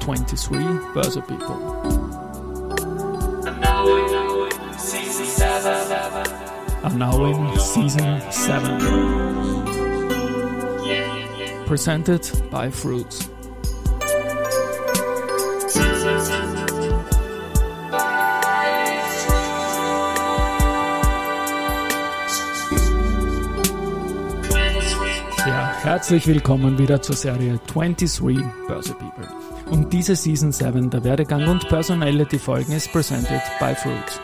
23 Börse People. Are now in season 7. Presented by Fruits. Herzlich willkommen wieder zur Serie 23 Börse People. Und diese Season 7 der Werdegang und Personality Folgen ist presented by Fruits.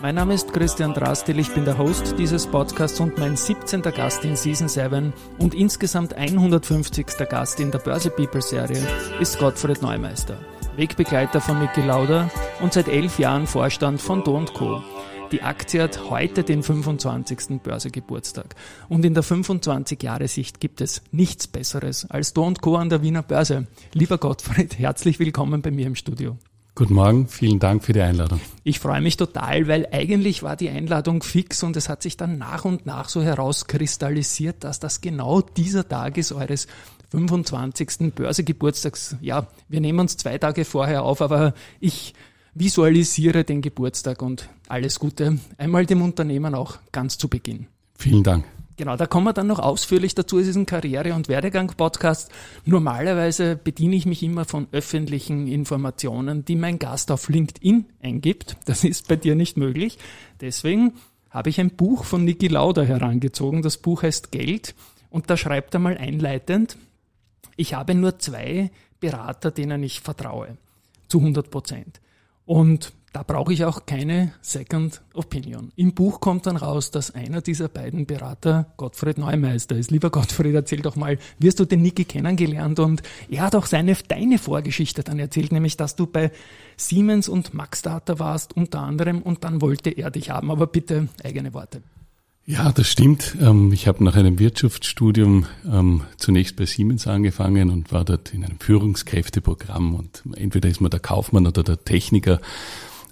Mein Name ist Christian Drastil, ich bin der Host dieses Podcasts und mein 17. Gast in Season 7 und insgesamt 150. Gast in der Börse People Serie ist Gottfried Neumeister, Wegbegleiter von Niki Lauda und seit elf Jahren Vorstand von Do Co. Die Aktie hat heute den 25. Börsegeburtstag. Und in der 25-Jahre-Sicht gibt es nichts Besseres als Do Co. an der Wiener Börse. Lieber Gottfried, herzlich willkommen bei mir im Studio. Guten Morgen, vielen Dank für die Einladung. Ich freue mich total, weil eigentlich war die Einladung fix und es hat sich dann nach und nach so herauskristallisiert, dass das genau dieser Tag ist eures 25. Börsegeburtstags. Ja, wir nehmen uns zwei Tage vorher auf, aber ich visualisiere den Geburtstag und alles Gute einmal dem Unternehmen auch ganz zu Beginn. Vielen Dank. Genau, da kommen wir dann noch ausführlich dazu. Es ist ein Karriere- und Werdegang-Podcast. Normalerweise bediene ich mich immer von öffentlichen Informationen, die mein Gast auf LinkedIn eingibt. Das ist bei dir nicht möglich. Deswegen habe ich ein Buch von Niki Lauda herangezogen. Das Buch heißt Geld und da schreibt er mal einleitend, ich habe nur zwei Berater, denen ich vertraue. Zu 100 Prozent. Und da brauche ich auch keine Second Opinion. Im Buch kommt dann raus, dass einer dieser beiden Berater Gottfried Neumeister ist. Lieber Gottfried, erzähl doch mal, wie hast du den Niki kennengelernt? Und er hat auch seine, deine Vorgeschichte dann erzählt, nämlich, dass du bei Siemens und Max Data warst, unter anderem, und dann wollte er dich haben. Aber bitte eigene Worte. Ja, das stimmt. Ähm, ich habe nach einem Wirtschaftsstudium ähm, zunächst bei Siemens angefangen und war dort in einem Führungskräfteprogramm und entweder ist man der Kaufmann oder der Techniker.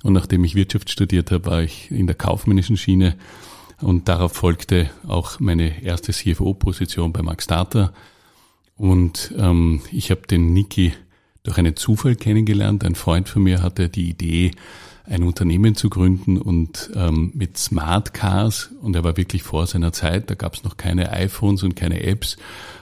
Und nachdem ich Wirtschaft studiert habe, war ich in der kaufmännischen Schiene und darauf folgte auch meine erste CFO-Position bei Max Data. Und ähm, ich habe den Niki durch einen Zufall kennengelernt. Ein Freund von mir hatte die Idee, ein Unternehmen zu gründen und ähm, mit Smart Cars, und er war wirklich vor seiner Zeit, da gab es noch keine iPhones und keine Apps,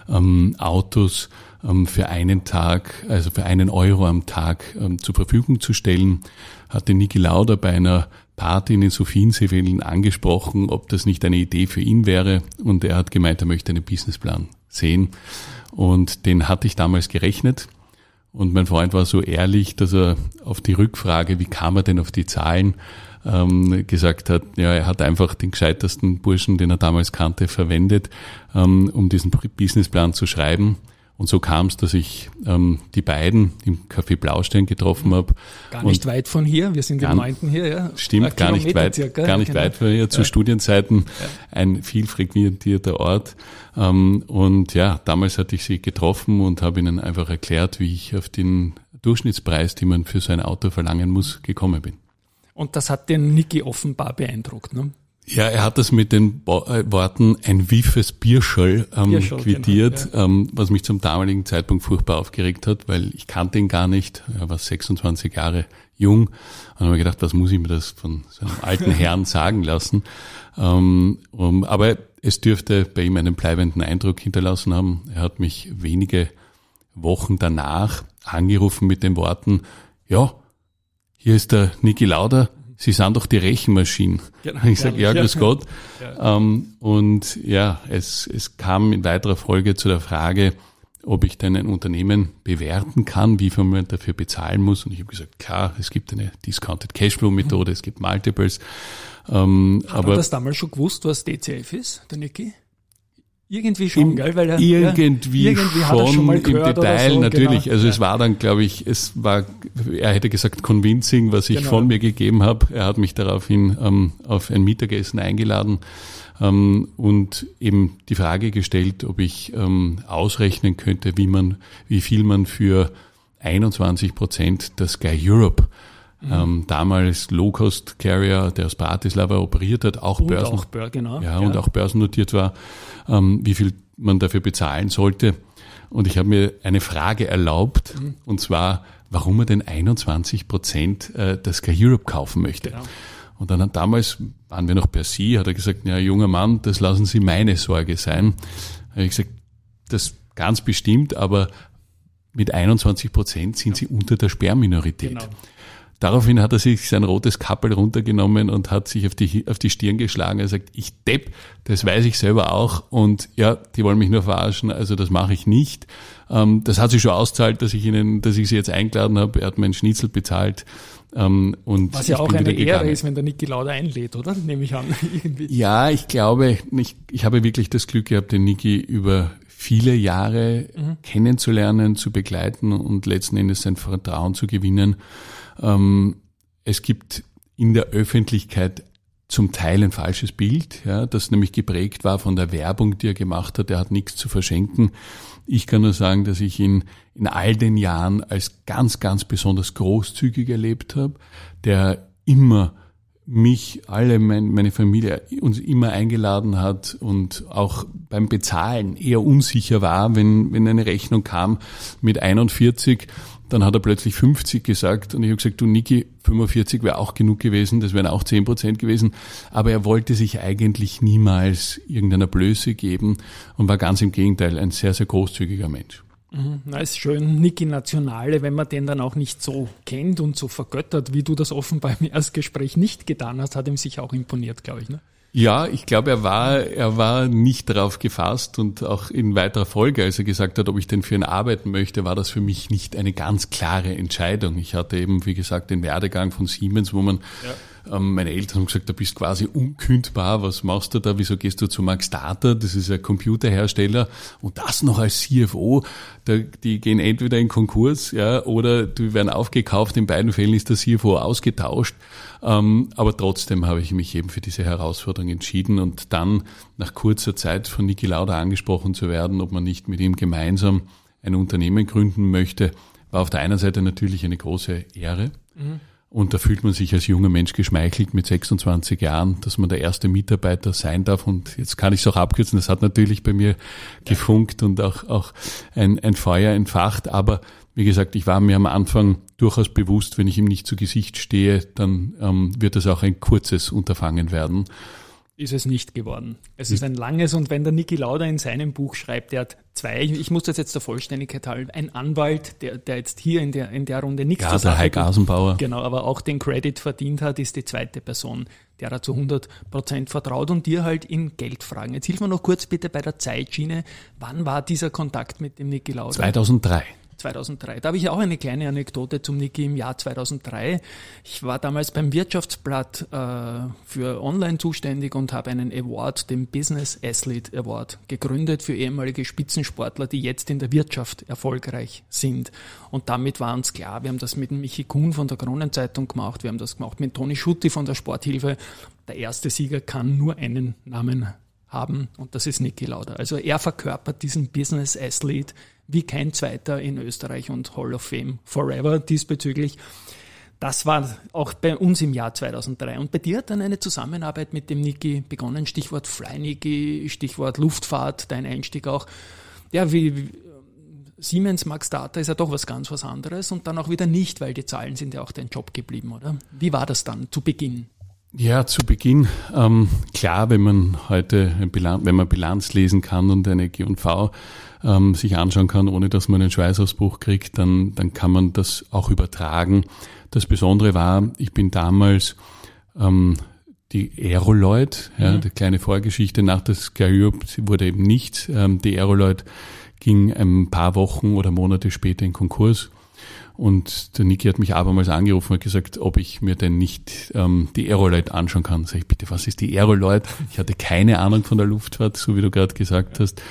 ähm, Autos ähm, für einen Tag, also für einen Euro am Tag ähm, zur Verfügung zu stellen, hatte Niki Lauda bei einer Party in den Sophienseewellen angesprochen, ob das nicht eine Idee für ihn wäre. Und er hat gemeint, er möchte einen Businessplan sehen. Und den hatte ich damals gerechnet. Und mein Freund war so ehrlich, dass er auf die Rückfrage, wie kam er denn auf die Zahlen, ähm, gesagt hat, ja, er hat einfach den gescheitersten Burschen, den er damals kannte, verwendet, ähm, um diesen Businessplan zu schreiben. Und so kam es, dass ich ähm, die beiden im Café Blaustein getroffen habe. Gar nicht und weit von hier, wir sind im neunten hier, ja. Stimmt, gar nicht weit, circa, gar nicht genau. weit von hier, zu ja. Studienzeiten ja. ein viel frequentierter Ort. Ähm, und ja, damals hatte ich sie getroffen und habe ihnen einfach erklärt, wie ich auf den Durchschnittspreis, den man für so ein Auto verlangen muss, gekommen bin. Und das hat den Niki offenbar beeindruckt, ne? Ja, er hat das mit den äh, Worten ein wiefes Bierschöll ähm, Bierschöll, quittiert, genau, ja. ähm, was mich zum damaligen Zeitpunkt furchtbar aufgeregt hat, weil ich kannte ihn gar nicht. Er war 26 Jahre jung und habe mir gedacht, was muss ich mir das von so einem alten Herrn sagen lassen? Ähm, um, aber es dürfte bei ihm einen bleibenden Eindruck hinterlassen haben. Er hat mich wenige Wochen danach angerufen mit den Worten, ja, hier ist der Niki Lauder, Sie sind doch die Rechenmaschinen. Genau. Ich sage, ja, grüß Gott. Ja. Ähm, und ja, es, es kam in weiterer Folge zu der Frage, ob ich denn ein Unternehmen bewerten kann, wie viel man dafür bezahlen muss. Und ich habe gesagt, klar, es gibt eine Discounted Cashflow Methode, es gibt Multiples. Ähm, Hat aber, er das damals schon gewusst, was DCF ist, der Niki? Irgendwie schon, Im, gell? Weil er, irgendwie, ja, irgendwie schon, schon im Detail so, natürlich. Genau. Also ja. es war dann, glaube ich, es war, er hätte gesagt convincing, was ich genau. von mir gegeben habe. Er hat mich daraufhin ähm, auf ein Mittagessen eingeladen ähm, und eben die Frage gestellt, ob ich ähm, ausrechnen könnte, wie man, wie viel man für 21 Prozent der Sky Europe Mhm. Ähm, damals Low-Cost-Carrier, der aus Bratislava operiert hat, auch, Börsen, auch, genau, ja, ja, und auch börsennotiert war, ähm, wie viel man dafür bezahlen sollte. Und ich habe mir eine Frage erlaubt, mhm. und zwar, warum er denn 21 Prozent äh, der Sky Europe kaufen möchte. Genau. Und dann hat damals, waren wir noch per Sie, hat er gesagt, ja, junger Mann, das lassen Sie meine Sorge sein. Habe ich gesagt, das ganz bestimmt, aber mit 21 Prozent sind Sie unter der Sperrminorität. Genau. Daraufhin hat er sich sein rotes Kappel runtergenommen und hat sich auf die, auf die Stirn geschlagen. Er sagt, ich depp, das weiß ich selber auch und ja, die wollen mich nur verarschen, also das mache ich nicht. Ähm, das hat sich schon auszahlt, dass ich ihnen, dass ich sie jetzt eingeladen habe. Er hat meinen Schnitzel bezahlt. Ähm, und Was ja auch eine Ehre ist, wenn der Niki Lauda einlädt, oder? Nehme ich an. Ja, ich glaube, ich, ich habe wirklich das Glück gehabt, den Niki über viele Jahre mhm. kennenzulernen, zu begleiten und letzten Endes sein Vertrauen zu gewinnen. Ähm, es gibt in der Öffentlichkeit zum Teil ein falsches Bild, ja, das nämlich geprägt war von der Werbung, die er gemacht hat. Er hat nichts zu verschenken. Ich kann nur sagen, dass ich ihn in all den Jahren als ganz, ganz besonders großzügig erlebt habe, der immer mich, alle, mein, meine Familie uns immer eingeladen hat und auch beim Bezahlen eher unsicher war, wenn, wenn eine Rechnung kam mit 41 dann hat er plötzlich 50 gesagt und ich habe gesagt, du Niki, 45 wäre auch genug gewesen, das wären auch 10 Prozent gewesen. Aber er wollte sich eigentlich niemals irgendeiner Blöße geben und war ganz im Gegenteil ein sehr, sehr großzügiger Mensch. Mhm, na, ist schön, Niki Nationale, wenn man den dann auch nicht so kennt und so vergöttert, wie du das offenbar im Erstgespräch nicht getan hast, hat ihm sicher auch imponiert, glaube ich. Ne? Ja, ich glaube, er war, er war nicht darauf gefasst und auch in weiterer Folge, als er gesagt hat, ob ich denn für ihn arbeiten möchte, war das für mich nicht eine ganz klare Entscheidung. Ich hatte eben, wie gesagt, den Werdegang von Siemens, wo man ja meine Eltern haben gesagt, du bist quasi unkündbar, was machst du da, wieso gehst du zu Max Data, das ist ein Computerhersteller. Und das noch als CFO, die gehen entweder in Konkurs ja, oder die werden aufgekauft, in beiden Fällen ist der CFO ausgetauscht, ähm, aber trotzdem habe ich mich eben für diese Herausforderung entschieden. Und dann nach kurzer Zeit von Niki Lauda angesprochen zu werden, ob man nicht mit ihm gemeinsam ein Unternehmen gründen möchte, war auf der einen Seite natürlich eine große Ehre. Mhm. Und da fühlt man sich als junger Mensch geschmeichelt mit 26 Jahren, dass man der erste Mitarbeiter sein darf. Und jetzt kann ich es auch abkürzen. Das hat natürlich bei mir gefunkt und auch, auch ein, ein Feuer entfacht. Aber wie gesagt, ich war mir am Anfang durchaus bewusst, wenn ich ihm nicht zu Gesicht stehe, dann ähm, wird es auch ein kurzes Unterfangen werden ist es nicht geworden. Es ist ein langes und wenn der Niki Lauda in seinem Buch schreibt, der hat zwei, ich muss das jetzt der Vollständigkeit halten, ein Anwalt, der, der jetzt hier in der, in der Runde nichts ja, der Heik Asenbauer. Genau, aber auch den Credit verdient hat, ist die zweite Person, der er zu 100 Prozent vertraut und dir halt in Geldfragen. Jetzt hilf mir noch kurz bitte bei der Zeitschiene. Wann war dieser Kontakt mit dem Niki Lauda? 2003. 2003. Da habe ich auch eine kleine Anekdote zum Niki im Jahr 2003. Ich war damals beim Wirtschaftsblatt äh, für Online zuständig und habe einen Award, den Business Athlete Award, gegründet für ehemalige Spitzensportler, die jetzt in der Wirtschaft erfolgreich sind. Und damit war uns klar, wir haben das mit Michi Kuhn von der Kronenzeitung gemacht, wir haben das gemacht mit Toni Schutti von der Sporthilfe. Der erste Sieger kann nur einen Namen haben und das ist Niki Lauda. Also er verkörpert diesen Business Athlete wie kein zweiter in Österreich und Hall of Fame Forever diesbezüglich. Das war auch bei uns im Jahr 2003. Und bei dir hat dann eine Zusammenarbeit mit dem Niki begonnen. Stichwort Fly Niki, Stichwort Luftfahrt, dein Einstieg auch. Ja, wie, wie Siemens Max Data ist ja doch was ganz was anderes und dann auch wieder nicht, weil die Zahlen sind ja auch dein Job geblieben, oder? Wie war das dann zu Beginn? Ja, zu Beginn, ähm, klar, wenn man heute, Bilanz, wenn man Bilanz lesen kann und eine G&V ähm, sich anschauen kann, ohne dass man einen Schweißausbruch kriegt, dann, dann kann man das auch übertragen. Das Besondere war, ich bin damals ähm, die Aeroloid, ja, mhm. die kleine Vorgeschichte nach der Sky wurde eben nichts. Ähm, die Aeroloid ging ein paar Wochen oder Monate später in Konkurs und der Niki hat mich abermals angerufen und gesagt, ob ich mir denn nicht ähm, die Aerolite anschauen kann. Sag ich, bitte, was ist die Aerolite? Ich hatte keine Ahnung von der Luftfahrt, so wie du gerade gesagt hast.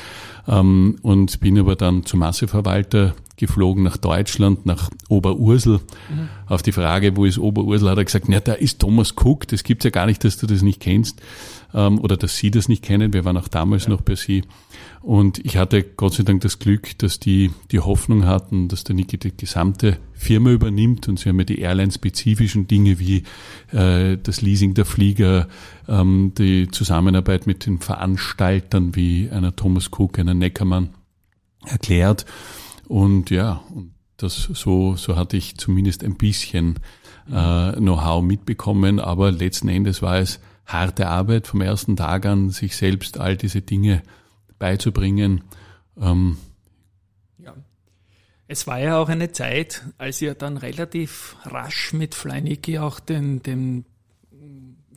Ähm, und bin aber dann zum Masseverwalter geflogen nach Deutschland, nach Oberursel. Mhm. Auf die Frage, wo ist Oberursel, hat er gesagt, na, da ist Thomas Cook, das gibt's ja gar nicht, dass du das nicht kennst ähm, oder dass Sie das nicht kennen. Wir waren auch damals ja. noch bei Sie. Und ich hatte Gott sei Dank das Glück, dass die die Hoffnung hatten, dass der Niki die gesamte Firma übernimmt und sie haben ja die Airline-spezifischen Dinge wie äh, das Leasing der Flieger, ähm, die Zusammenarbeit mit den Veranstaltern wie einer Thomas Cook, einer Neckermann erklärt. Und ja, das so, so hatte ich zumindest ein bisschen äh, Know-how mitbekommen, aber letzten Endes war es harte Arbeit vom ersten Tag an, sich selbst all diese Dinge beizubringen. Ähm, ja. Es war ja auch eine Zeit, als ihr dann relativ rasch mit Flyniki auch den, den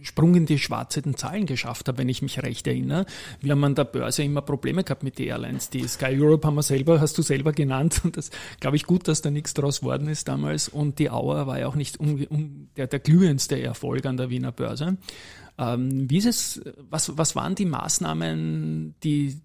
Sprung in die schwarzen Zahlen geschafft habe, wenn ich mich recht erinnere. Wir haben an der Börse immer Probleme gehabt mit den Airlines. Die Sky Europe haben wir selber, hast du selber genannt. Und das glaube ich gut, dass da nichts draus worden ist damals. Und die Auer war ja auch nicht um, um der, der glühendste Erfolg an der Wiener Börse. Ähm, wie ist es, was, was waren die Maßnahmen, die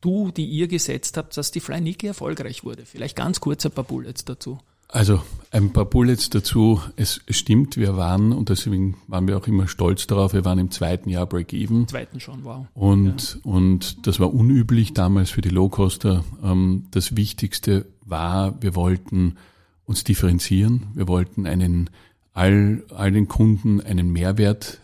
du, die ihr gesetzt habt, dass die Fly Niki erfolgreich wurde? Vielleicht ganz kurz ein paar Bullets dazu. Also ein paar Bullets dazu. Es stimmt, wir waren, und deswegen waren wir auch immer stolz darauf, wir waren im zweiten Jahr Break-Even. Zweiten schon, wow. Und, ja. und das war unüblich damals für die Low-Coster. Ähm, das Wichtigste war, wir wollten uns differenzieren. Wir wollten einen, all, all den Kunden einen Mehrwert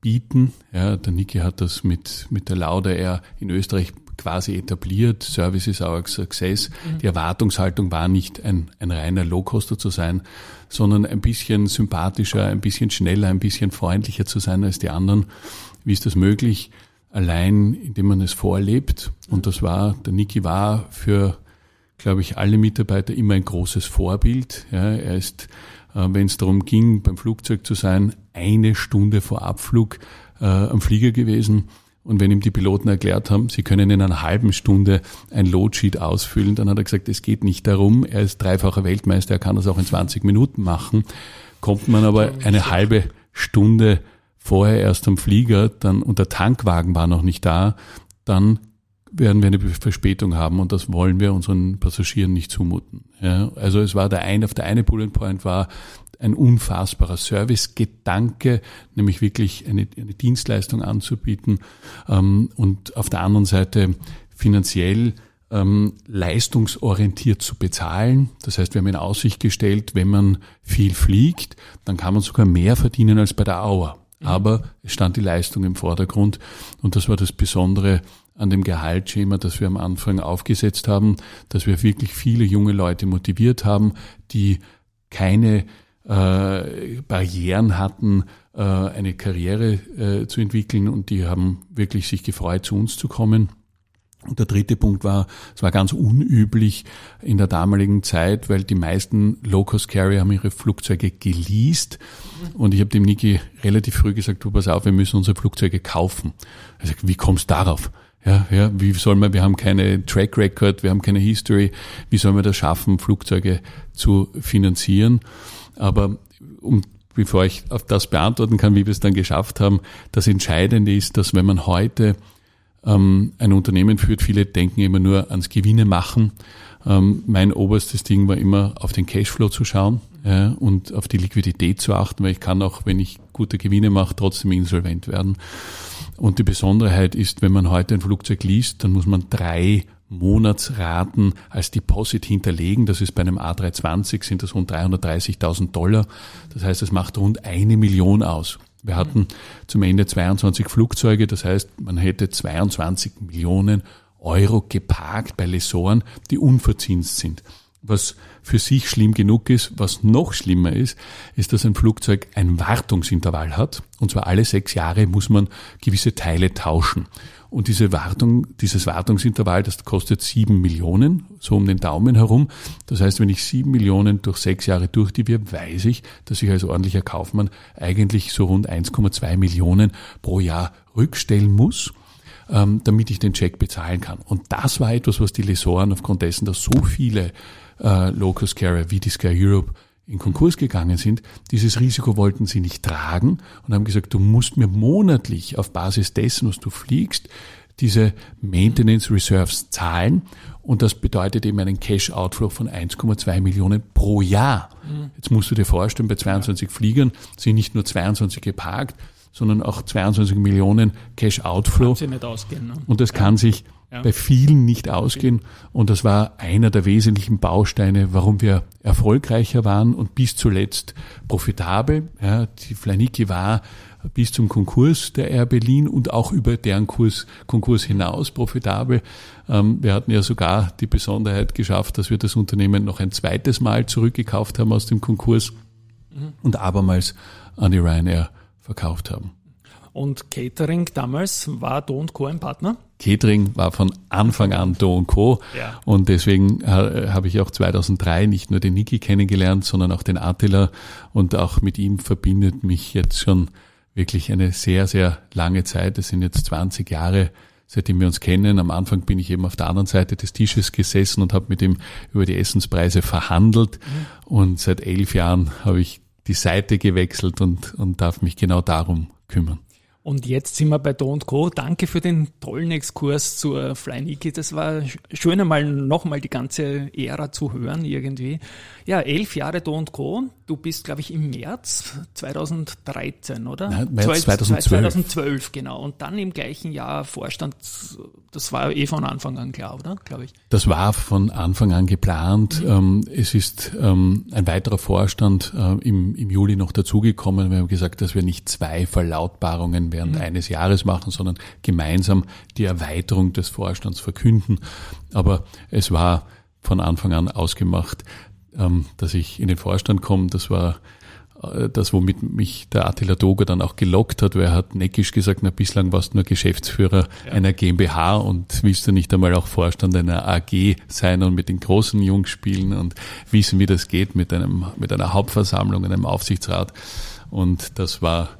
bieten. Ja, der Niki hat das mit, mit der Lauda Air in Österreich quasi etabliert. Service is our success. Mhm. Die Erwartungshaltung war nicht ein, ein reiner Low-Coster zu sein, sondern ein bisschen sympathischer, ein bisschen schneller, ein bisschen freundlicher zu sein als die anderen. Wie ist das möglich? Allein, indem man es vorlebt. Und das war, der Niki war für, glaube ich, alle Mitarbeiter immer ein großes Vorbild. Ja, er ist, äh, wenn es darum ging, beim Flugzeug zu sein, eine Stunde vor Abflug äh, am Flieger gewesen und wenn ihm die Piloten erklärt haben, sie können in einer halben Stunde ein Loadsheet ausfüllen, dann hat er gesagt, es geht nicht darum, er ist dreifacher Weltmeister, er kann das auch in 20 Minuten machen. Kommt man aber eine halbe Stunde vorher erst am Flieger, dann und der Tankwagen war noch nicht da, dann werden wir eine Verspätung haben und das wollen wir unseren Passagieren nicht zumuten. Ja, also es war der eine, auf der eine Bullet Point war, ein unfassbarer Servicegedanke, nämlich wirklich eine, eine Dienstleistung anzubieten ähm, und auf der anderen Seite finanziell ähm, leistungsorientiert zu bezahlen. Das heißt, wir haben in Aussicht gestellt, wenn man viel fliegt, dann kann man sogar mehr verdienen als bei der Auer. Mhm. Aber es stand die Leistung im Vordergrund und das war das Besondere an dem Gehaltsschema, das wir am Anfang aufgesetzt haben, dass wir wirklich viele junge Leute motiviert haben, die keine äh, Barrieren hatten, äh, eine Karriere äh, zu entwickeln und die haben wirklich sich gefreut, zu uns zu kommen. Und der dritte Punkt war, es war ganz unüblich in der damaligen Zeit, weil die meisten Low-Cost-Carrier haben ihre Flugzeuge geleast. Und ich habe dem Niki relativ früh gesagt, du pass auf, wir müssen unsere Flugzeuge kaufen. Er sagt, wie kommst du darauf? Ja, ja, wie soll man, wir haben keine Track Record, wir haben keine History, wie soll man das schaffen, Flugzeuge zu finanzieren? Aber um bevor ich auf das beantworten kann, wie wir es dann geschafft haben, das Entscheidende ist, dass wenn man heute ähm, ein Unternehmen führt, viele denken immer nur ans Gewinne machen. Ähm, mein oberstes Ding war immer auf den Cashflow zu schauen ja, und auf die Liquidität zu achten, weil ich kann auch, wenn ich gute Gewinne mache, trotzdem insolvent werden. Und die Besonderheit ist, wenn man heute ein Flugzeug liest, dann muss man drei Monatsraten als Deposit hinterlegen. Das ist bei einem A320 sind das rund 330.000 Dollar. Das heißt, es macht rund eine Million aus. Wir hatten zum Ende 22 Flugzeuge, das heißt, man hätte 22 Millionen Euro geparkt bei Lesoren, die unverzinst sind. Was für sich schlimm genug ist, was noch schlimmer ist, ist, dass ein Flugzeug ein Wartungsintervall hat. Und zwar alle sechs Jahre muss man gewisse Teile tauschen. Und diese Wartung, dieses Wartungsintervall, das kostet sieben Millionen, so um den Daumen herum. Das heißt, wenn ich sieben Millionen durch sechs Jahre durchdiviere, weiß ich, dass ich als ordentlicher Kaufmann eigentlich so rund 1,2 Millionen pro Jahr rückstellen muss ähm, damit ich den Check bezahlen kann. Und das war etwas, was die Lesoren aufgrund dessen, dass so viele äh, Locus Carrier wie die Sky Europe in Konkurs gegangen sind, dieses Risiko wollten sie nicht tragen und haben gesagt, du musst mir monatlich auf Basis dessen, was du fliegst, diese Maintenance Reserves zahlen. Und das bedeutet eben einen Cash Outflow von 1,2 Millionen pro Jahr. Mhm. Jetzt musst du dir vorstellen, bei 22 Fliegern sind nicht nur 22 geparkt, sondern auch 22 Millionen Cash Outflow. Kann nicht ausgehen, ne? Und das kann sich ja. bei vielen nicht ausgehen. Und das war einer der wesentlichen Bausteine, warum wir erfolgreicher waren und bis zuletzt profitabel. Ja, die Flaniki war bis zum Konkurs der Air Berlin und auch über deren Kurs, Konkurs hinaus profitabel. Ähm, wir hatten ja sogar die Besonderheit geschafft, dass wir das Unternehmen noch ein zweites Mal zurückgekauft haben aus dem Konkurs mhm. und abermals an die Ryanair verkauft haben. Und Catering damals war Do Co. ein Partner? Catering war von Anfang an Do Co. Ja. Und deswegen äh, habe ich auch 2003 nicht nur den Niki kennengelernt, sondern auch den Attila. Und auch mit ihm verbindet mich jetzt schon wirklich eine sehr, sehr lange Zeit. Das sind jetzt 20 Jahre, seitdem wir uns kennen. Am Anfang bin ich eben auf der anderen Seite des Tisches gesessen und habe mit ihm über die Essenspreise verhandelt. Mhm. Und seit elf Jahren habe ich die Seite gewechselt und, und darf mich genau darum kümmern. Und jetzt sind wir bei Do Co. Danke für den tollen Exkurs zur Fly Niki. Das war schön einmal nochmal die ganze Ära zu hören irgendwie. Ja, elf Jahre Do Co. Du bist, glaube ich, im März 2013, oder? Nein, März 2012. 2012, genau. Und dann im gleichen Jahr Vorstand, das war eh von Anfang an klar, oder? Glaube ich. Das war von Anfang an geplant. Mhm. Ähm, es ist ähm, ein weiterer Vorstand äh, im, im Juli noch dazugekommen. Wir haben gesagt, dass wir nicht zwei Verlautbarungen während mhm. eines Jahres machen, sondern gemeinsam die Erweiterung des Vorstands verkünden. Aber es war von Anfang an ausgemacht, ähm, dass ich in den Vorstand komme. Das war äh, das, womit mich der Attila Doger dann auch gelockt hat, weil er hat neckisch gesagt, na, bislang warst du nur Geschäftsführer ja. einer GmbH und willst du nicht einmal auch Vorstand einer AG sein und mit den großen Jungs spielen und wissen, wie das geht mit einem, mit einer Hauptversammlung, einem Aufsichtsrat. Und das war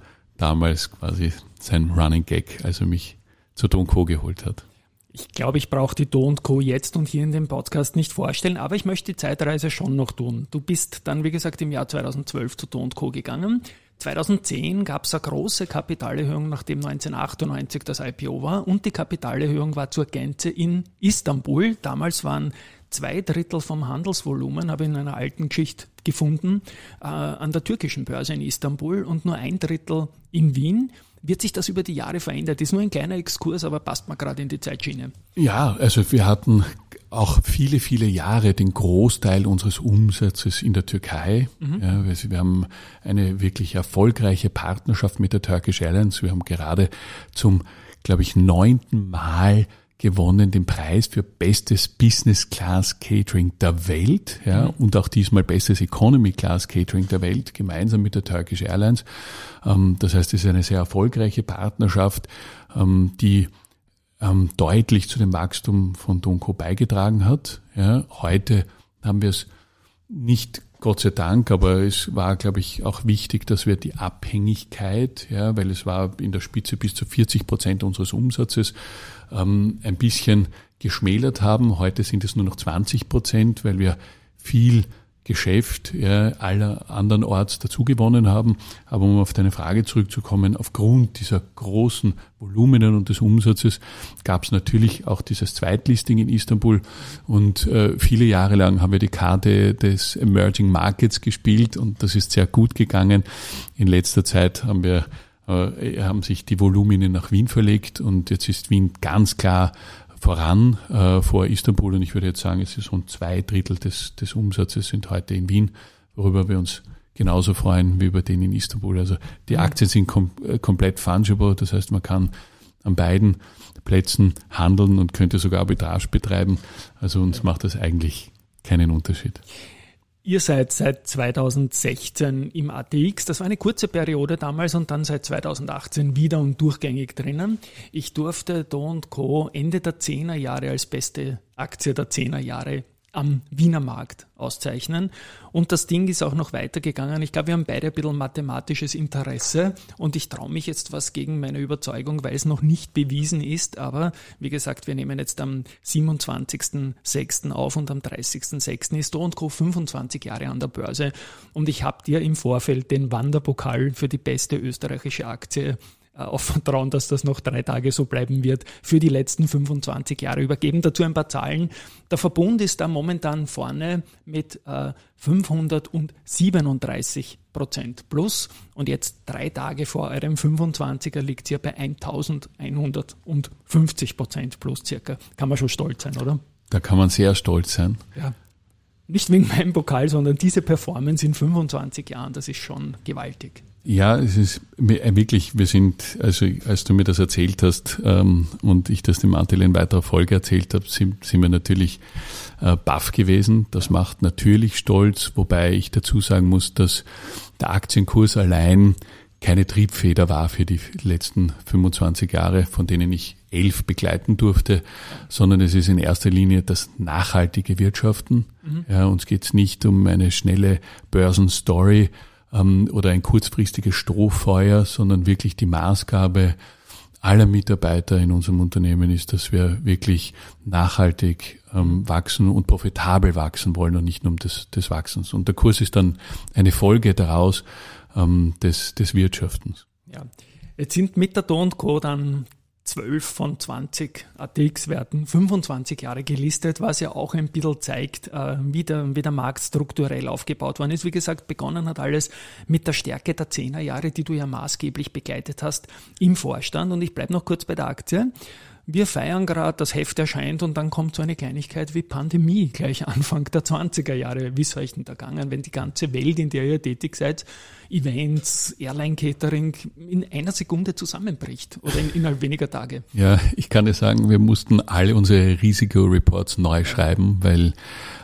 damals quasi sein Running Gag, als er mich zu Don Co. geholt hat. Ich glaube, ich brauche die Do Co. jetzt und hier in dem Podcast nicht vorstellen, aber ich möchte die Zeitreise schon noch tun. Du bist dann, wie gesagt, im Jahr 2012 zu Do Co. gegangen. 2010 gab es eine große Kapitalerhöhung, nachdem 1998 das IPO war und die Kapitalerhöhung war zur Gänze in Istanbul. Damals waren zwei Drittel vom Handelsvolumen, habe ich in einer alten Geschichte gefunden, äh, an der türkischen Börse in Istanbul und nur ein Drittel in Wien. Wird sich das über die Jahre verändert? Ist nur ein kleiner Exkurs, aber passt mal gerade in die Zeitschiene. Ja, also wir hatten auch viele, viele Jahre den Großteil unseres Umsatzes in der Türkei. Mhm. Ja, wir haben eine wirklich erfolgreiche Partnerschaft mit der Turkish Airlines. Wir haben gerade zum, glaube ich, neunten Mal gewonnen den Preis für bestes Business Class Catering der Welt ja, mhm. und auch diesmal bestes Economy Class Catering der Welt gemeinsam mit der Turkish Airlines. Ähm, das heißt, es ist eine sehr erfolgreiche Partnerschaft, ähm, die ähm, deutlich zu dem Wachstum von Donco beigetragen hat. Ja, heute haben wir es nicht Gott sei Dank, aber es war, glaube ich, auch wichtig, dass wir die Abhängigkeit, ja, weil es war in der Spitze bis zu 40 Prozent unseres Umsatzes, ähm, ein bisschen geschmälert haben. Heute sind es nur noch 20 Prozent, weil wir viel Geschäft ja, aller andernorts dazugewonnen haben. Aber um auf deine Frage zurückzukommen, aufgrund dieser großen Volumenen und des Umsatzes gab es natürlich auch dieses Zweitlisting in Istanbul und äh, viele Jahre lang haben wir die Karte des Emerging Markets gespielt und das ist sehr gut gegangen. In letzter Zeit haben wir äh, haben sich die Voluminen nach Wien verlegt und jetzt ist Wien ganz klar voran äh, vor Istanbul und ich würde jetzt sagen, es ist rund zwei Drittel des, des Umsatzes sind heute in Wien, worüber wir uns genauso freuen wie über den in Istanbul. Also die mhm. Aktien sind kom äh, komplett fungible, das heißt man kann an beiden Plätzen handeln und könnte sogar Arbitrage betreiben. Also uns macht das eigentlich keinen Unterschied. Ihr seid seit 2016 im ATX. Das war eine kurze Periode damals und dann seit 2018 wieder und durchgängig drinnen. Ich durfte Do Co. Ende der 10er Jahre als beste Aktie der 10er Jahre am Wiener Markt auszeichnen. Und das Ding ist auch noch weitergegangen. Ich glaube, wir haben beide ein bisschen mathematisches Interesse und ich traue mich jetzt was gegen meine Überzeugung, weil es noch nicht bewiesen ist. Aber wie gesagt, wir nehmen jetzt am 27.06. auf und am 30.06. ist Do Co. 25 Jahre an der Börse. Und ich habe dir im Vorfeld den Wanderpokal für die beste österreichische Aktie auf Vertrauen, dass das noch drei Tage so bleiben wird, für die letzten 25 Jahre übergeben. Dazu ein paar Zahlen. Der Verbund ist da momentan vorne mit äh, 537 Prozent plus und jetzt drei Tage vor eurem 25er liegt hier bei 1150 Prozent plus circa. Kann man schon stolz sein, oder? Da kann man sehr stolz sein. Ja. Nicht wegen meinem Pokal, sondern diese Performance in 25 Jahren, das ist schon gewaltig. Ja, es ist äh, wirklich, wir sind, also als du mir das erzählt hast ähm, und ich das dem Anteil in weiterer Folge erzählt habe, sind, sind wir natürlich äh, baff gewesen. Das macht natürlich stolz, wobei ich dazu sagen muss, dass der Aktienkurs allein keine Triebfeder war für die letzten 25 Jahre, von denen ich elf begleiten durfte, sondern es ist in erster Linie das nachhaltige Wirtschaften. Mhm. Ja, uns geht es nicht um eine schnelle Börsenstory, ähm, oder ein kurzfristiges Strohfeuer, sondern wirklich die Maßgabe aller Mitarbeiter in unserem Unternehmen ist, dass wir wirklich nachhaltig ähm, wachsen und profitabel wachsen wollen und nicht nur um des, des Wachsens. Und der Kurs ist dann eine Folge daraus ähm, des, des Wirtschaftens. Ja. Jetzt sind der Do Co. dann 12 von 20 ATX-Werten 25 Jahre gelistet, was ja auch ein bisschen zeigt, äh, wie der, wie der Markt strukturell aufgebaut worden ist. Wie gesagt, begonnen hat alles mit der Stärke der 10er Jahre, die du ja maßgeblich begleitet hast im Vorstand. Und ich bleibe noch kurz bei der Aktie. Wir feiern gerade, das Heft erscheint und dann kommt so eine Kleinigkeit wie Pandemie gleich Anfang der 20er Jahre. Wie ist euch denn da gegangen, wenn die ganze Welt, in der ihr tätig seid, Events, Airline-Catering in einer Sekunde zusammenbricht oder in, innerhalb weniger Tage? Ja, ich kann dir sagen, wir mussten alle unsere Risikoreports neu schreiben, weil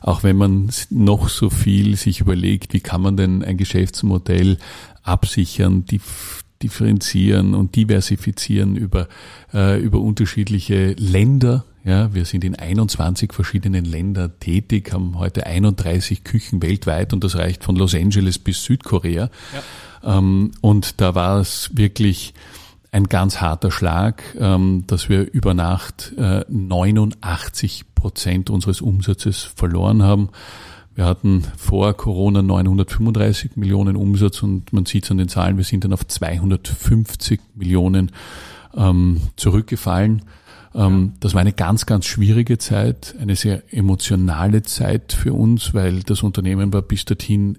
auch wenn man noch so viel sich überlegt, wie kann man denn ein Geschäftsmodell absichern, die differenzieren und diversifizieren über, äh, über unterschiedliche Länder. Ja, wir sind in 21 verschiedenen Ländern tätig, haben heute 31 Küchen weltweit und das reicht von Los Angeles bis Südkorea. Ja. Ähm, und da war es wirklich ein ganz harter Schlag, ähm, dass wir über Nacht äh, 89 Prozent unseres Umsatzes verloren haben. Wir hatten vor Corona 935 Millionen Umsatz und man sieht es an den Zahlen, wir sind dann auf 250 Millionen ähm, zurückgefallen. Ähm, das war eine ganz, ganz schwierige Zeit, eine sehr emotionale Zeit für uns, weil das Unternehmen war bis dorthin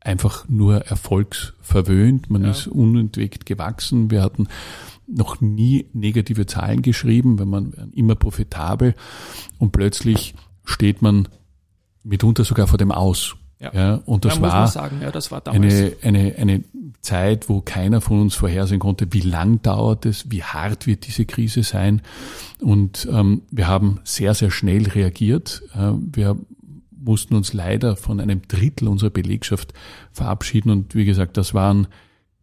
einfach nur erfolgsverwöhnt. Man ja. ist unentwegt gewachsen. Wir hatten noch nie negative Zahlen geschrieben, wenn man immer profitabel und plötzlich steht man mitunter sogar vor dem Aus. Ja, ja und das, ja, war, ja, das war eine, eine, eine Zeit, wo keiner von uns vorhersehen konnte, wie lang dauert es, wie hart wird diese Krise sein. Und ähm, wir haben sehr, sehr schnell reagiert. Äh, wir mussten uns leider von einem Drittel unserer Belegschaft verabschieden. Und wie gesagt, das waren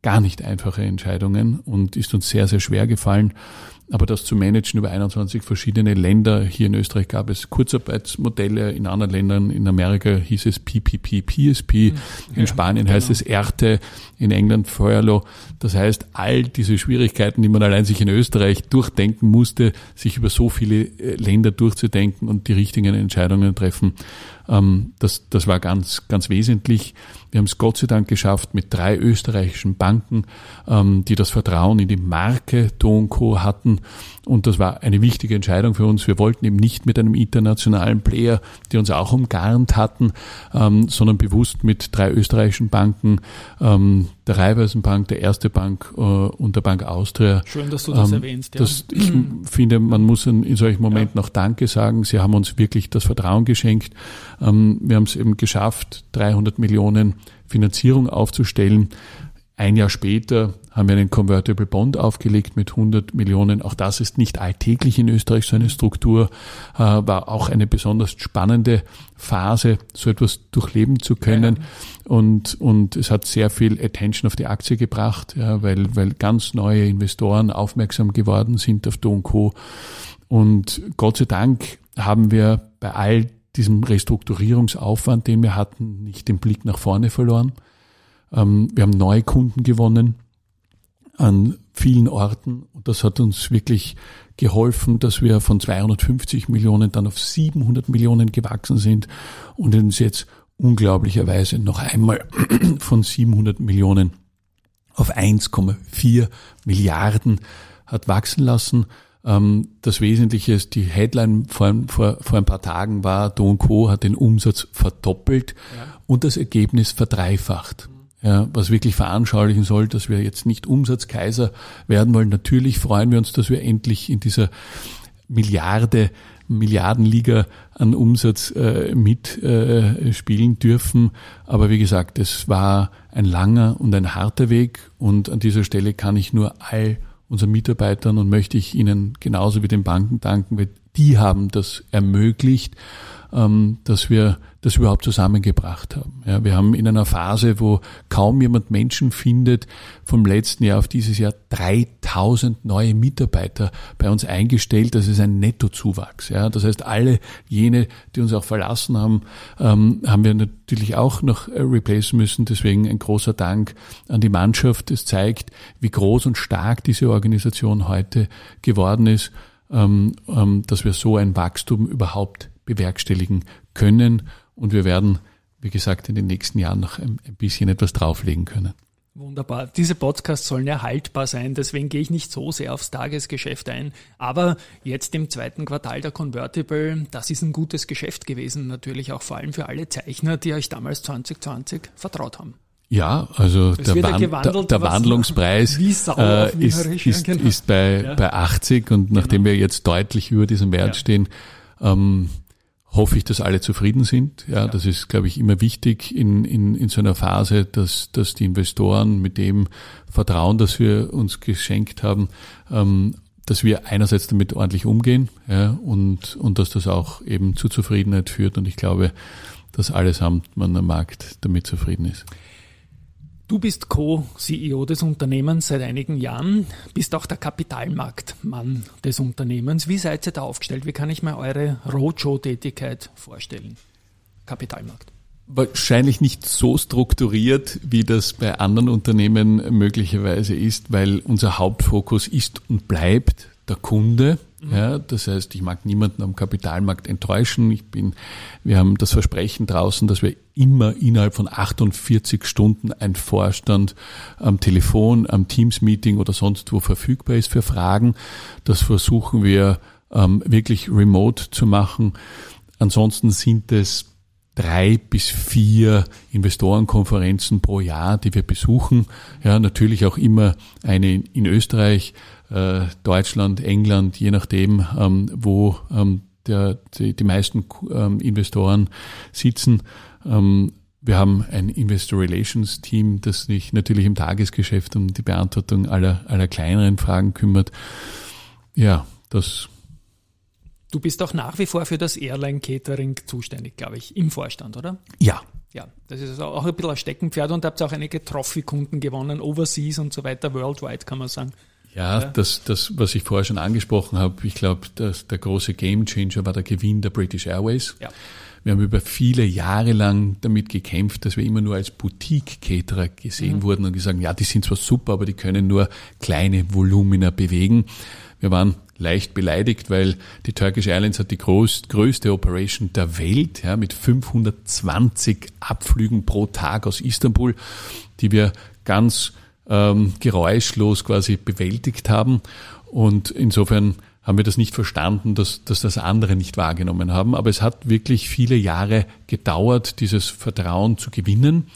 gar nicht einfache Entscheidungen und ist uns sehr, sehr schwer gefallen. Aber das zu managen über 21 verschiedene Länder, hier in Österreich gab es Kurzarbeitsmodelle, in anderen Ländern, in Amerika hieß es PPP, PSP, in ja, Spanien genau. heißt es ERTE, in England Feuerlo. Das heißt, all diese Schwierigkeiten, die man allein sich in Österreich durchdenken musste, sich über so viele äh, Länder durchzudenken und die richtigen Entscheidungen treffen, ähm, das, das war ganz, ganz wesentlich. Wir haben es Gott sei Dank geschafft mit drei österreichischen Banken, ähm, die das Vertrauen in die Marke Do Co. Und das war eine wichtige Entscheidung für uns. Wir wollten eben nicht mit einem internationalen Player, die uns auch umgarnt hatten, ähm, sondern bewusst mit drei österreichischen Banken, ähm, der Raiffeisenbank, der Erste Bank äh, und der Bank Austria. Schön, dass du das ähm, erwähnst. Ja. Das, ich finde, man muss in, in solchen Momenten ja. noch Danke sagen. Sie haben uns wirklich das Vertrauen geschenkt. Ähm, wir haben es eben geschafft, 300 Millionen Finanzierung aufzustellen. Ein Jahr später haben wir einen Convertible Bond aufgelegt mit 100 Millionen. Auch das ist nicht alltäglich in Österreich, so eine Struktur. Äh, war auch eine besonders spannende Phase, so etwas durchleben zu können. Ja. Und, und es hat sehr viel Attention auf die Aktie gebracht, ja, weil, weil ganz neue Investoren aufmerksam geworden sind auf Do Co. Und Gott sei Dank haben wir bei all diesem Restrukturierungsaufwand, den wir hatten, nicht den Blick nach vorne verloren ähm, wir haben neue Kunden gewonnen an vielen Orten und das hat uns wirklich geholfen, dass wir von 250 Millionen dann auf 700 Millionen gewachsen sind und uns jetzt unglaublicherweise noch einmal von 700 Millionen auf 1,4 Milliarden hat wachsen lassen. Ähm, das Wesentliche ist, die Headline vor, vor, vor ein paar Tagen war, Do Co. hat den Umsatz verdoppelt ja. und das Ergebnis verdreifacht ja, was wirklich veranschaulichen soll, dass wir jetzt nicht Umsatzkaiser werden wollen. Natürlich freuen wir uns, dass wir endlich in dieser Milliarde Milliardenliga an Umsatz äh, mitspielen äh, dürfen. Aber wie gesagt, es war ein langer und ein harter Weg und an dieser Stelle kann ich nur all unseren Mitarbeitern und möchte ich Ihnen genauso wie den Banken danken, weil die haben das ermöglicht, ähm, dass wir das überhaupt zusammengebracht haben. Ja, wir haben in einer Phase, wo kaum jemand Menschen findet, vom letzten Jahr auf dieses Jahr 3000 neue Mitarbeiter bei uns eingestellt. Das ist ein Nettozuwachs. Ja, das heißt, alle jene, die uns auch verlassen haben, ähm, haben wir natürlich auch noch äh, replacen müssen. Deswegen ein großer Dank an die Mannschaft. Es zeigt, wie groß und stark diese Organisation heute geworden ist, ähm, ähm, dass wir so ein Wachstum überhaupt bewerkstelligen können. Und wir werden, wie gesagt, in den nächsten Jahren noch ein, ein bisschen etwas drauflegen können. Wunderbar. Diese Podcasts sollen ja haltbar sein, deswegen gehe ich nicht so sehr aufs Tagesgeschäft ein. Aber jetzt im zweiten Quartal der Convertible, das ist ein gutes Geschäft gewesen, natürlich auch vor allem für alle Zeichner, die euch damals 2020 vertraut haben. Ja, also der, Wand, der, der Wandlungspreis äh, ist, ist, genau. ist bei, ja. bei 80 und nachdem genau. wir jetzt deutlich über diesem Wert ja. stehen, ähm, hoffe ich, dass alle zufrieden sind. Ja, ja. das ist, glaube ich, immer wichtig in, in, in so einer Phase, dass, dass die Investoren mit dem Vertrauen, das wir uns geschenkt haben, ähm, dass wir einerseits damit ordentlich umgehen ja, und, und dass das auch eben zu Zufriedenheit führt. Und ich glaube, dass allesamt man am Markt damit zufrieden ist. Du bist Co-CEO des Unternehmens seit einigen Jahren, bist auch der Kapitalmarktmann des Unternehmens. Wie seid ihr da aufgestellt? Wie kann ich mir eure Roadshow-Tätigkeit vorstellen? Kapitalmarkt. Wahrscheinlich nicht so strukturiert, wie das bei anderen Unternehmen möglicherweise ist, weil unser Hauptfokus ist und bleibt der Kunde. Ja, das heißt, ich mag niemanden am Kapitalmarkt enttäuschen. Ich bin, wir haben das Versprechen draußen, dass wir immer innerhalb von 48 Stunden ein Vorstand am Telefon, am Teams-Meeting oder sonst wo verfügbar ist für Fragen. Das versuchen wir ähm, wirklich remote zu machen. Ansonsten sind es drei bis vier Investorenkonferenzen pro Jahr, die wir besuchen. Ja, natürlich auch immer eine in Österreich, äh, Deutschland, England, je nachdem, ähm, wo ähm, der, die, die meisten ähm, Investoren sitzen. Wir haben ein Investor Relations Team, das sich natürlich im Tagesgeschäft um die Beantwortung aller, aller kleineren Fragen kümmert. Ja, das. Du bist auch nach wie vor für das Airline Catering zuständig, glaube ich, im Vorstand, oder? Ja. Ja, das ist auch ein bisschen ein Steckenpferd und habt auch einige Trophy-Kunden gewonnen, overseas und so weiter, worldwide kann man sagen. Ja, ja, Das, das, was ich vorher schon angesprochen habe, ich glaube, der große Gamechanger war der Gewinn der British Airways. Ja. Wir haben über viele Jahre lang damit gekämpft, dass wir immer nur als Boutique-Caterer gesehen mhm. wurden und gesagt, ja, die sind zwar super, aber die können nur kleine Volumina bewegen. Wir waren leicht beleidigt, weil die Turkish Airlines hat die größt, größte Operation der Welt, ja, mit 520 Abflügen pro Tag aus Istanbul, die wir ganz ähm, geräuschlos quasi bewältigt haben. Und insofern haben wir das nicht verstanden, dass, dass das andere nicht wahrgenommen haben. Aber es hat wirklich viele Jahre gedauert, dieses Vertrauen zu gewinnen.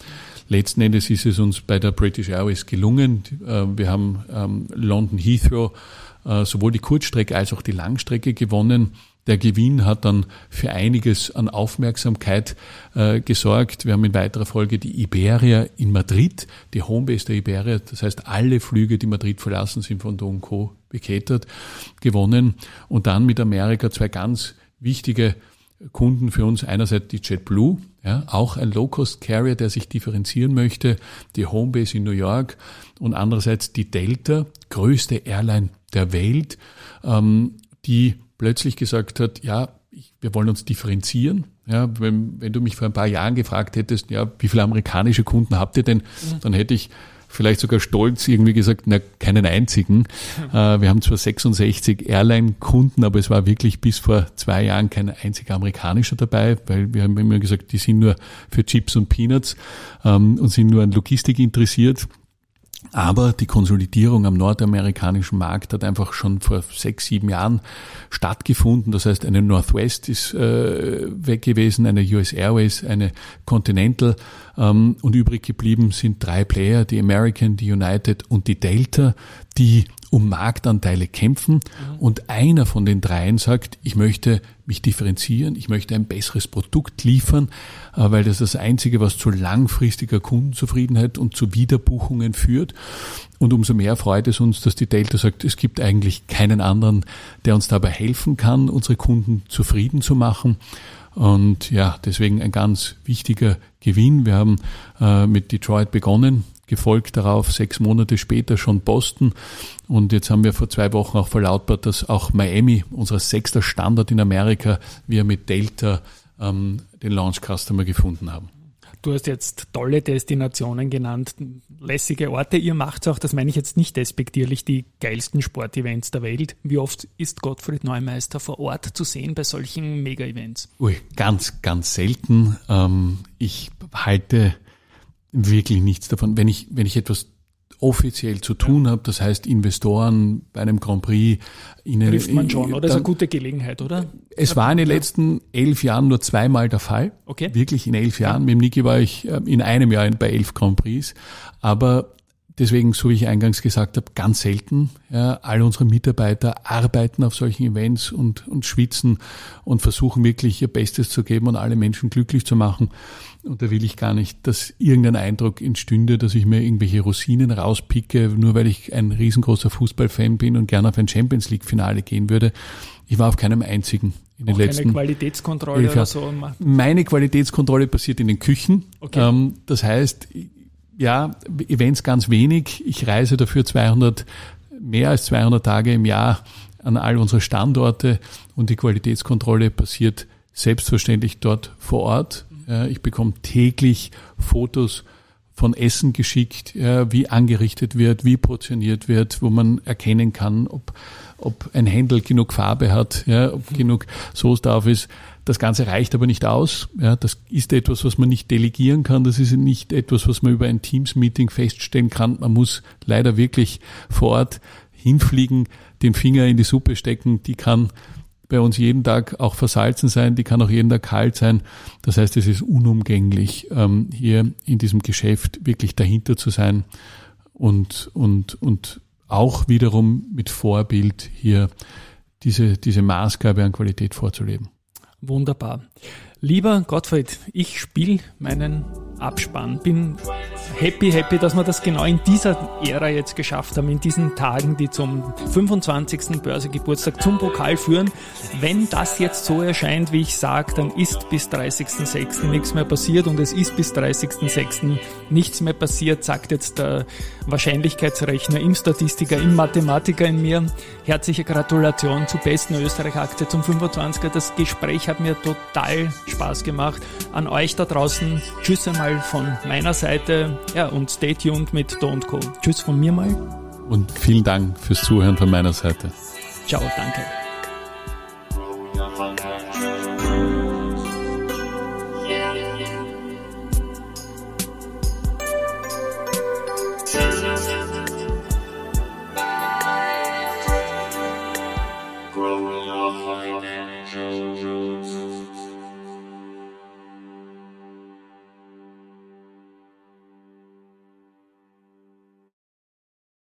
Letzten Endes ist es uns bei der British Airways gelungen. Äh, wir haben ähm, London Heathrow sowohl die Kurzstrecke als auch die Langstrecke gewonnen. Der Gewinn hat dann für einiges an Aufmerksamkeit äh, gesorgt. Wir haben in weiterer Folge die Iberia in Madrid, die Homebase der Iberia, das heißt alle Flüge, die Madrid verlassen, sind von Do Co. beketert, gewonnen. Und dann mit Amerika zwei ganz wichtige Kunden für uns. Einerseits die JetBlue, ja, auch ein Low-Cost-Carrier, der sich differenzieren möchte, die Homebase in New York und andererseits die Delta, größte Airline der Welt, ähm, die plötzlich gesagt hat, ja, ich, wir wollen uns differenzieren. Ja, wenn, wenn du mich vor ein paar Jahren gefragt hättest, ja, wie viele amerikanische Kunden habt ihr denn, mhm. dann hätte ich vielleicht sogar stolz irgendwie gesagt, na, keinen einzigen. Mhm. Äh, wir haben zwar 66 Airline-Kunden, aber es war wirklich bis vor zwei Jahren kein einziger amerikanischer dabei, weil wir haben immer gesagt, die sind nur für Chips und Peanuts ähm, und sind nur an Logistik interessiert. Aber die Konsolidierung am nordamerikanischen Markt hat einfach schon vor sechs, sieben Jahren stattgefunden. Das heißt, eine Northwest ist äh, weg gewesen, eine US Airways, eine Continental ähm, und übrig geblieben sind drei Player, die American, die United und die Delta, die um Marktanteile kämpfen mhm. und einer von den dreien sagt, ich möchte mich differenzieren, ich möchte ein besseres Produkt liefern, äh, weil das das Einzige, was zu langfristiger Kundenzufriedenheit und zu Wiederbuchungen führt. Und umso mehr freut es uns, dass die Delta sagt, es gibt eigentlich keinen anderen, der uns dabei helfen kann, unsere Kunden zufrieden zu machen. Und ja, deswegen ein ganz wichtiger Gewinn. Wir haben äh, mit Detroit begonnen, gefolgt darauf sechs Monate später schon Boston. Und jetzt haben wir vor zwei Wochen auch verlautbart, dass auch Miami, unser sechster Standort in Amerika, wir mit Delta ähm, den Launch Customer gefunden haben. Du hast jetzt tolle Destinationen genannt, lässige Orte. Ihr macht auch, das meine ich jetzt nicht despektierlich, die geilsten Sportevents der Welt. Wie oft ist Gottfried Neumeister vor Ort zu sehen bei solchen Mega-Events? Ui, ganz, ganz selten. Ähm, ich halte wirklich nichts davon. Wenn ich, wenn ich etwas offiziell zu tun ja. habe, das heißt Investoren bei einem Grand Prix. Ihnen, Trifft man schon, oder? Das ist eine gute Gelegenheit, oder? Es war in den letzten elf Jahren nur zweimal der Fall. Okay. Wirklich in elf Jahren. Ja. Mit dem Niki war ich äh, in einem Jahr bei elf Grand Prix. Aber Deswegen, so wie ich eingangs gesagt habe, ganz selten. Ja, all unsere Mitarbeiter arbeiten auf solchen Events und, und schwitzen und versuchen wirklich ihr Bestes zu geben und alle Menschen glücklich zu machen. Und da will ich gar nicht, dass irgendein Eindruck entstünde, dass ich mir irgendwelche Rosinen rauspicke, nur weil ich ein riesengroßer Fußballfan bin und gerne auf ein Champions League Finale gehen würde. Ich war auf keinem einzigen in den Auch letzten. Keine Qualitätskontrolle oder so. Meine Qualitätskontrolle passiert in den Küchen. Okay. Ähm, das heißt, ja, Events ganz wenig. Ich reise dafür 200, mehr als 200 Tage im Jahr an all unsere Standorte und die Qualitätskontrolle passiert selbstverständlich dort vor Ort. Ich bekomme täglich Fotos von Essen geschickt, wie angerichtet wird, wie portioniert wird, wo man erkennen kann, ob, ob ein Händel genug Farbe hat, ja, ob genug Soße drauf ist. Das Ganze reicht aber nicht aus. Ja, das ist etwas, was man nicht delegieren kann. Das ist nicht etwas, was man über ein Teams-Meeting feststellen kann. Man muss leider wirklich vor Ort hinfliegen, den Finger in die Suppe stecken. Die kann bei uns jeden Tag auch versalzen sein, die kann auch jeden Tag kalt sein. Das heißt, es ist unumgänglich, ähm, hier in diesem Geschäft wirklich dahinter zu sein und, und, und auch wiederum mit Vorbild hier diese, diese Maßgabe an Qualität vorzuleben. Wunderbar. Lieber Gottfried, ich spiele meinen Abspann. Bin happy, happy, dass wir das genau in dieser Ära jetzt geschafft haben, in diesen Tagen, die zum 25. Börsegeburtstag zum Pokal führen. Wenn das jetzt so erscheint, wie ich sage, dann ist bis 30.06. nichts mehr passiert und es ist bis 30.06. nichts mehr passiert, sagt jetzt der Wahrscheinlichkeitsrechner im Statistiker, im Mathematiker in mir. Herzliche Gratulation zur besten Österreich-Aktie zum 25er. Das Gespräch hat mir total Spaß gemacht. An euch da draußen, tschüss einmal von meiner Seite. Ja, und stay tuned mit Don't Co. Tschüss von mir mal. Und vielen Dank fürs Zuhören von meiner Seite. Ciao, danke.